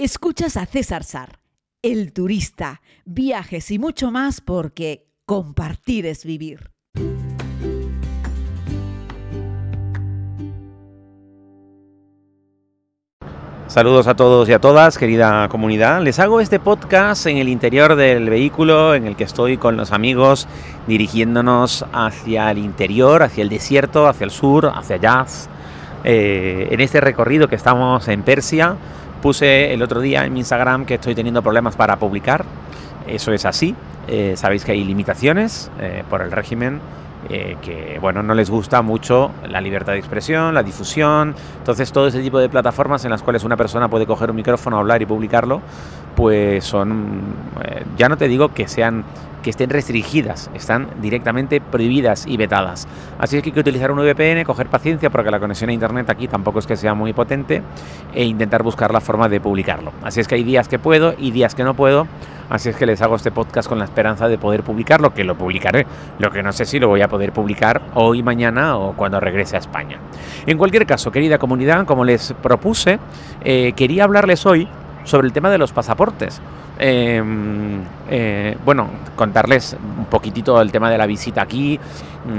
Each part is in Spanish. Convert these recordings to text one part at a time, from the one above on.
Escuchas a César Sar, el turista, viajes y mucho más porque compartir es vivir. Saludos a todos y a todas, querida comunidad. Les hago este podcast en el interior del vehículo en el que estoy con los amigos dirigiéndonos hacia el interior, hacia el desierto, hacia el sur, hacia Jazz. Eh, en este recorrido que estamos en Persia, puse el otro día en mi Instagram que estoy teniendo problemas para publicar. Eso es así. Eh, sabéis que hay limitaciones eh, por el régimen eh, que bueno, no les gusta mucho la libertad de expresión, la difusión, entonces todo ese tipo de plataformas en las cuales una persona puede coger un micrófono, hablar y publicarlo, pues son, eh, ya no te digo que sean que estén restringidas, están directamente prohibidas y vetadas. Así es que hay que utilizar un VPN, coger paciencia porque la conexión a internet aquí tampoco es que sea muy potente e intentar buscar la forma de publicarlo. Así es que hay días que puedo y días que no puedo. Así es que les hago este podcast con la esperanza de poder publicarlo, que lo publicaré. Lo que no sé si lo voy a poder publicar hoy, mañana o cuando regrese a España. En cualquier caso, querida comunidad, como les propuse, eh, quería hablarles hoy sobre el tema de los pasaportes. Em, eh, bueno, contarles un poquitito el tema de la visita aquí.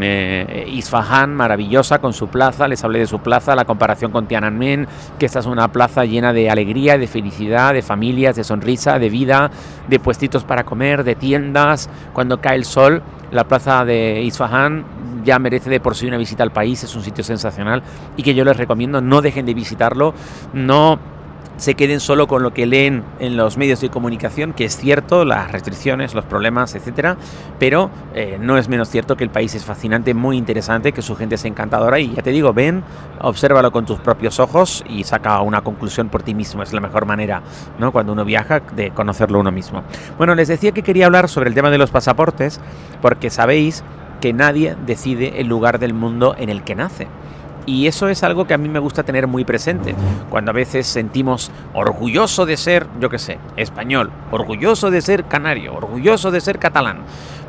Eh, Isfahan, maravillosa con su plaza, les hablé de su plaza, la comparación con Tiananmen, que esta es una plaza llena de alegría, de felicidad, de familias, de sonrisa, de vida, de puestitos para comer, de tiendas. Cuando cae el sol, la plaza de Isfahan ya merece de por sí una visita al país, es un sitio sensacional y que yo les recomiendo, no dejen de visitarlo, no se queden solo con lo que leen en los medios de comunicación, que es cierto, las restricciones, los problemas, etcétera, pero eh, no es menos cierto que el país es fascinante, muy interesante, que su gente es encantadora y ya te digo, ven, obsérvalo con tus propios ojos y saca una conclusión por ti mismo, es la mejor manera, ¿no? Cuando uno viaja, de conocerlo uno mismo. Bueno, les decía que quería hablar sobre el tema de los pasaportes, porque sabéis que nadie decide el lugar del mundo en el que nace. Y eso es algo que a mí me gusta tener muy presente. Cuando a veces sentimos orgulloso de ser, yo qué sé, español, orgulloso de ser canario, orgulloso de ser catalán.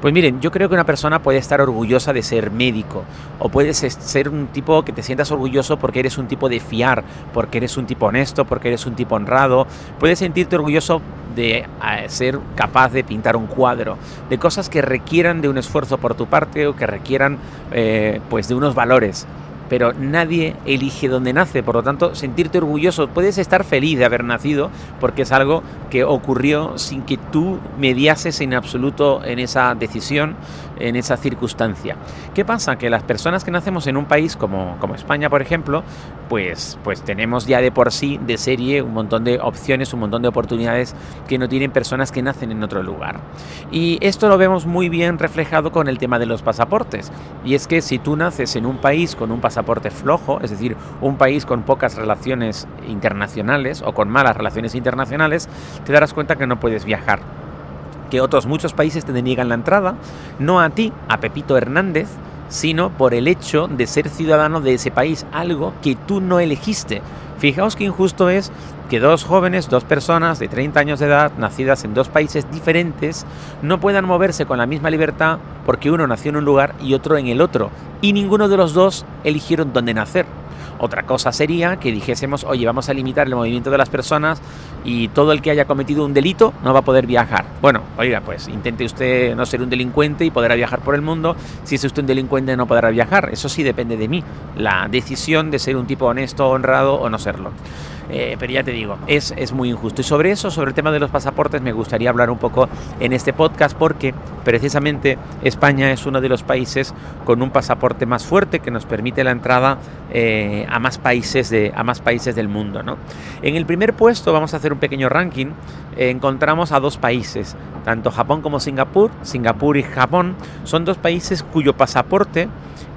Pues miren, yo creo que una persona puede estar orgullosa de ser médico o puedes ser un tipo que te sientas orgulloso porque eres un tipo de fiar, porque eres un tipo honesto, porque eres un tipo honrado. Puedes sentirte orgulloso de ser capaz de pintar un cuadro, de cosas que requieran de un esfuerzo por tu parte o que requieran eh, pues de unos valores pero nadie elige dónde nace, por lo tanto, sentirte orgulloso, puedes estar feliz de haber nacido porque es algo que ocurrió sin que tú mediases en absoluto en esa decisión, en esa circunstancia. ¿Qué pasa? Que las personas que nacemos en un país como, como España, por ejemplo, pues, pues tenemos ya de por sí, de serie, un montón de opciones, un montón de oportunidades que no tienen personas que nacen en otro lugar. Y esto lo vemos muy bien reflejado con el tema de los pasaportes. Y es que si tú naces en un país con un pasaporte, flojo, es decir, un país con pocas relaciones internacionales o con malas relaciones internacionales, te darás cuenta que no puedes viajar. Que otros muchos países te deniegan la entrada, no a ti, a Pepito Hernández, sino por el hecho de ser ciudadano de ese país, algo que tú no elegiste. Fijaos qué injusto es que dos jóvenes, dos personas de 30 años de edad, nacidas en dos países diferentes, no puedan moverse con la misma libertad porque uno nació en un lugar y otro en el otro, y ninguno de los dos eligieron dónde nacer. Otra cosa sería que dijésemos, oye, vamos a limitar el movimiento de las personas y todo el que haya cometido un delito no va a poder viajar. Bueno, oiga, pues intente usted no ser un delincuente y podrá viajar por el mundo. Si es usted un delincuente no podrá viajar. Eso sí depende de mí, la decisión de ser un tipo honesto, honrado o no serlo. Eh, pero ya te digo, es, es muy injusto. Y sobre eso, sobre el tema de los pasaportes, me gustaría hablar un poco en este podcast porque precisamente España es uno de los países con un pasaporte más fuerte que nos permite la entrada eh, a, más países de, a más países del mundo. ¿no? En el primer puesto, vamos a hacer un pequeño ranking, eh, encontramos a dos países, tanto Japón como Singapur. Singapur y Japón son dos países cuyo pasaporte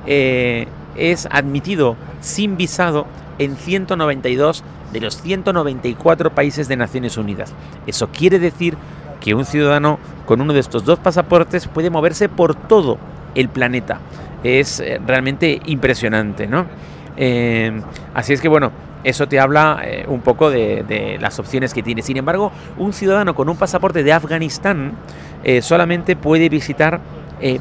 es admitido sin visado en 192 de los 194 países de Naciones Unidas. Eso quiere decir que un ciudadano con uno de estos dos pasaportes puede moverse por todo el planeta. Es eh, realmente impresionante, ¿no? Eh, así es que bueno, eso te habla eh, un poco de, las opciones que tiene. Sin embargo, un ciudadano con un pasaporte de Afganistán solamente puede visitar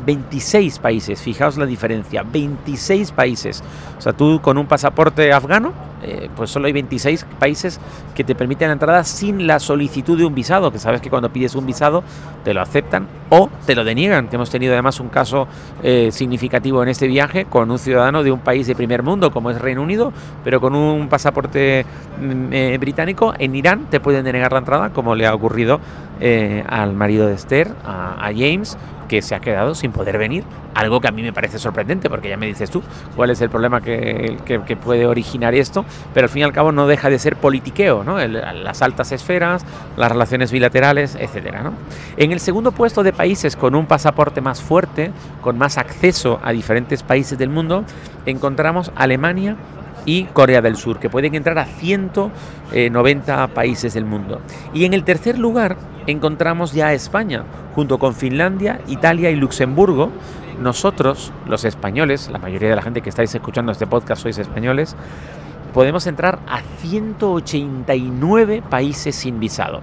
26 países. Fijaos la diferencia, 26 países. O sea, tú con un pasaporte afgano eh, pues solo hay 26 países que te permiten la entrada sin la solicitud de un visado, que sabes que cuando pides un visado te lo aceptan o te lo deniegan, que hemos tenido además un caso eh, significativo en este viaje con un ciudadano de un país de primer mundo como es Reino Unido, pero con un pasaporte mm, eh, británico en Irán te pueden denegar la entrada, como le ha ocurrido al marido de Esther, a James, que se ha quedado sin poder venir. Algo que a mí me parece sorprendente, porque ya me dices tú cuál es el problema que, puede originar esto, pero al fin y al cabo no deja de ser politiqueo, ¿no? las altas esferas, las relaciones bilaterales. ¿no? En el segundo puesto de países con un pasaporte más fuerte, con más acceso a diferentes países del mundo, encontramos Alemania y Corea del Sur, que pueden entrar a 190 países del mundo. Y en el tercer lugar encontramos ya a España, junto con Finlandia, Italia y Luxemburgo. Nosotros, los españoles, la mayoría de la gente que estáis escuchando este podcast sois españoles, podemos entrar a 189 países sin visado.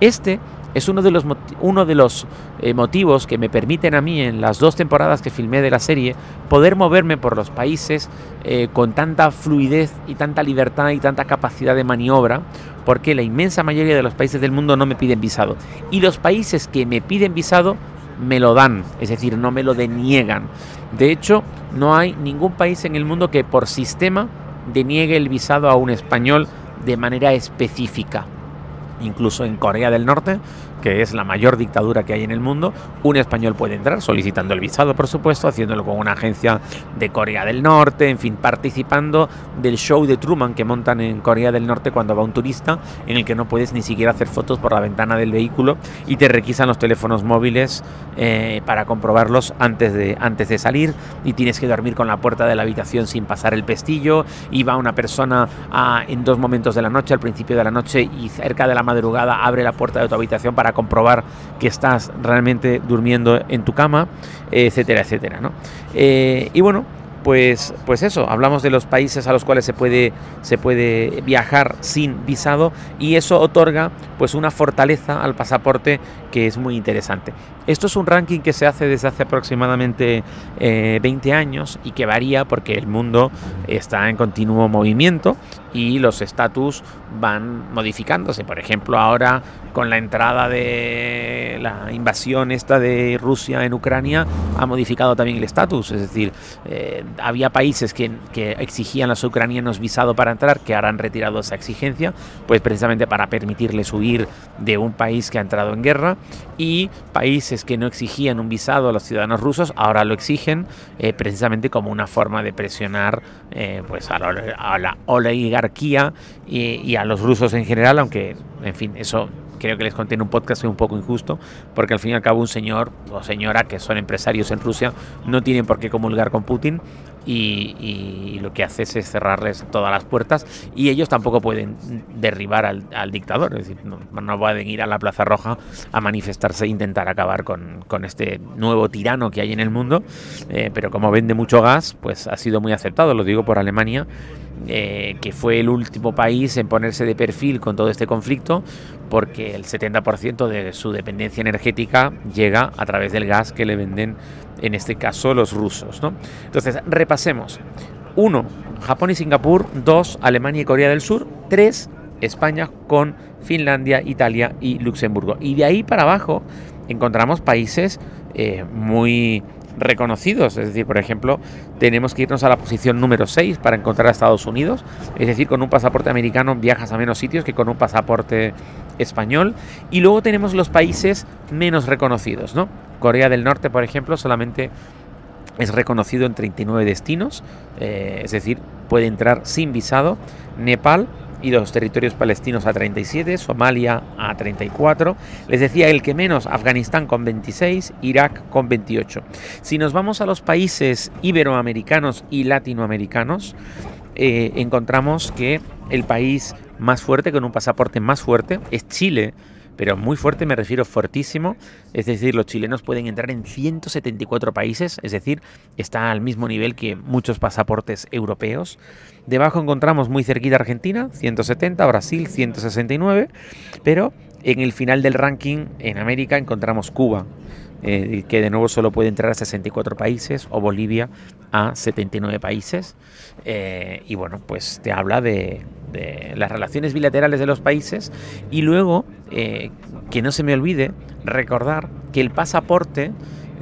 Este es uno de los, uno de los eh, motivos que me permiten a mí en las dos temporadas que filmé de la serie poder moverme por los países eh, con tanta fluidez y tanta libertad y tanta capacidad de maniobra, porque la inmensa mayoría de los países del mundo no me piden visado. Y los países que me piden visado me lo dan, es decir, no me lo deniegan. De hecho, no hay ningún país en el mundo que por sistema deniegue el visado a un español de manera específica incluso en Corea del Norte, que es la mayor dictadura que hay en el mundo, un español puede entrar solicitando el visado, por supuesto, haciéndolo con una agencia de Corea del Norte, en fin, participando del show de Truman que montan en Corea del Norte cuando va un turista, en el que no puedes ni siquiera hacer fotos por la ventana del vehículo y te requisan los teléfonos móviles eh, para comprobarlos antes de, antes de salir y tienes que dormir con la puerta de la habitación sin pasar el pestillo y va una persona en dos momentos de la noche, al principio de la noche y cerca de la madrugada abre la puerta de tu habitación para comprobar que estás realmente durmiendo en tu cama, etcétera, etcétera. ¿no? Eh, y bueno, pues, pues eso, hablamos de los países a los cuales se puede, se puede viajar sin visado y eso otorga pues una fortaleza al pasaporte que es muy interesante. Esto es un ranking que se hace desde hace aproximadamente 20 eh, años y que varía porque el mundo está en continuo movimiento y los estatus van modificándose. Por ejemplo, ahora con la entrada de la invasión esta de Rusia en Ucrania ha modificado también el estatus. Es decir, eh, había países que, exigían a los ucranianos visado para entrar, que ahora han retirado esa exigencia, pues precisamente para permitirles huir de un país que ha entrado en guerra. Y países que no exigían un visado a los ciudadanos rusos ahora lo exigen eh, precisamente como una forma de presionar eh, pues a la, oligarquía y, y a los rusos en general, aunque en fin, eso creo que les conté en un podcast es un poco injusto, porque al fin y al cabo un señor o señora que son empresarios en Rusia no tienen por qué comulgar con Putin y, lo que hace es cerrarles todas las puertas y ellos tampoco pueden derribar al, dictador, es decir, no, no, pueden ir a la Plaza Roja a manifestarse e intentar acabar con, este nuevo tirano que hay en el mundo, eh, pero como vende mucho gas, pues ha sido muy aceptado, lo digo por Alemania eh, que fue el último país en ponerse de perfil con todo este conflicto, porque el 70% de su dependencia energética llega a través del gas que le venden, en este caso, los rusos. Entonces, repasemos. 1. Japón y Singapur. 2. Alemania y Corea del Sur. 3. España con Finlandia, Italia y Luxemburgo. Y de ahí para abajo encontramos países eh, muy reconocidos. Es decir, por ejemplo, tenemos que irnos a la posición número 6 para encontrar a Estados Unidos. Es decir, con un pasaporte americano viajas a menos sitios que con un pasaporte español. Y luego tenemos los países menos reconocidos, ¿no? Corea del Norte, por ejemplo, solamente es reconocido en 39 destinos, eh, es decir, puede entrar sin visado. Nepal y los territorios palestinos a 37, Somalia a 34. Les decía el que menos, Afganistán con 26, Irak con 28. Si nos vamos a los países iberoamericanos y latinoamericanos, eh, encontramos que el país más fuerte, con un pasaporte más fuerte, es Chile pero muy fuerte me refiero fortísimo, es decir, los chilenos pueden entrar en 174 países, es decir, está al mismo nivel que muchos pasaportes europeos. Debajo encontramos muy cerquita Argentina, 170, Brasil 169, pero En el final del ranking, en América, encontramos Cuba, eh, que de nuevo solo puede entrar a 64 países, o Bolivia a 79 países. Eh, y bueno, pues te habla de, las relaciones bilaterales de los países. Y luego, eh, que no se me olvide recordar que el pasaporte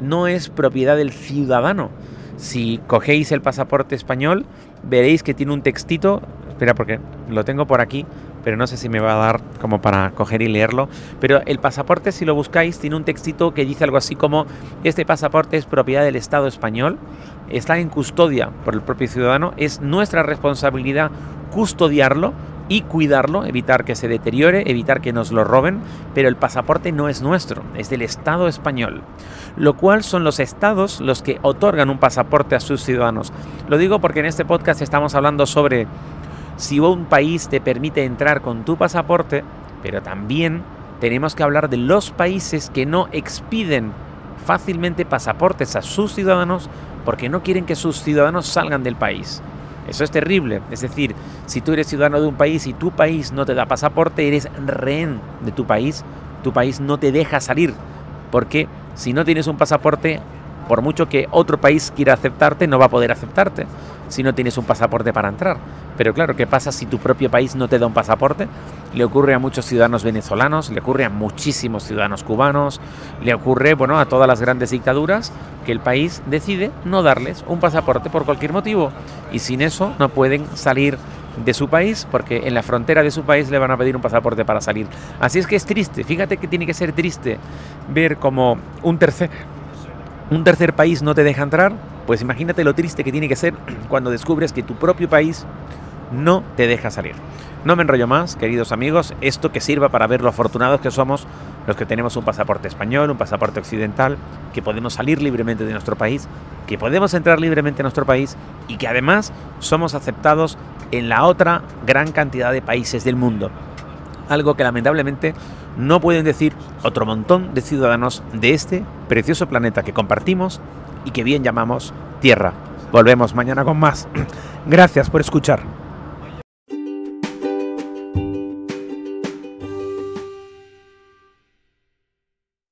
no es propiedad del ciudadano. Si cogéis el pasaporte español, veréis que tiene un textito. Espera, porque lo tengo por aquí pero no sé si me va a dar como para coger y leerlo. Pero el pasaporte, si lo buscáis, tiene un textito que dice algo así como, este pasaporte es propiedad del Estado español, está en custodia por el propio ciudadano, es nuestra responsabilidad custodiarlo y cuidarlo, evitar que se deteriore, evitar que nos lo roben, pero el pasaporte no es nuestro, es del Estado español, lo cual son los estados los que otorgan un pasaporte a sus ciudadanos. Lo digo porque en este podcast estamos hablando sobre si un país te permite entrar con tu pasaporte, pero también tenemos que hablar de los países que no expiden fácilmente pasaportes a sus ciudadanos porque no quieren que sus ciudadanos salgan del país. Eso es terrible. Es decir, si tú eres ciudadano de un país y tu país no te da pasaporte, eres rehén de tu país. Tu país no te deja salir. Porque si no tienes un pasaporte, por mucho que otro país quiera aceptarte, no va a poder aceptarte si no tienes un pasaporte para entrar. Pero claro, ¿qué pasa si tu propio país no te da un pasaporte? Le ocurre a muchos ciudadanos venezolanos, le ocurre a muchísimos ciudadanos cubanos, le ocurre, bueno, a todas las grandes dictaduras que el país decide no darles un pasaporte por cualquier motivo y sin eso no pueden salir de su país porque en la frontera de su país le van a pedir un pasaporte para salir. Así es que es triste, fíjate que tiene que ser triste ver como un tercer un tercer país no te deja entrar, pues imagínate lo triste que tiene que ser cuando descubres que tu propio país no te deja salir. No me enrollo más, queridos amigos, esto que sirva para ver lo afortunados que somos los que tenemos un pasaporte español, un pasaporte occidental, que podemos salir libremente de nuestro país, que podemos entrar libremente en nuestro país y que además somos aceptados en la otra gran cantidad de países del mundo. Algo que lamentablemente no pueden decir otro montón de ciudadanos de este precioso planeta que compartimos y que bien llamamos Tierra. Volvemos mañana con más. Gracias por escuchar.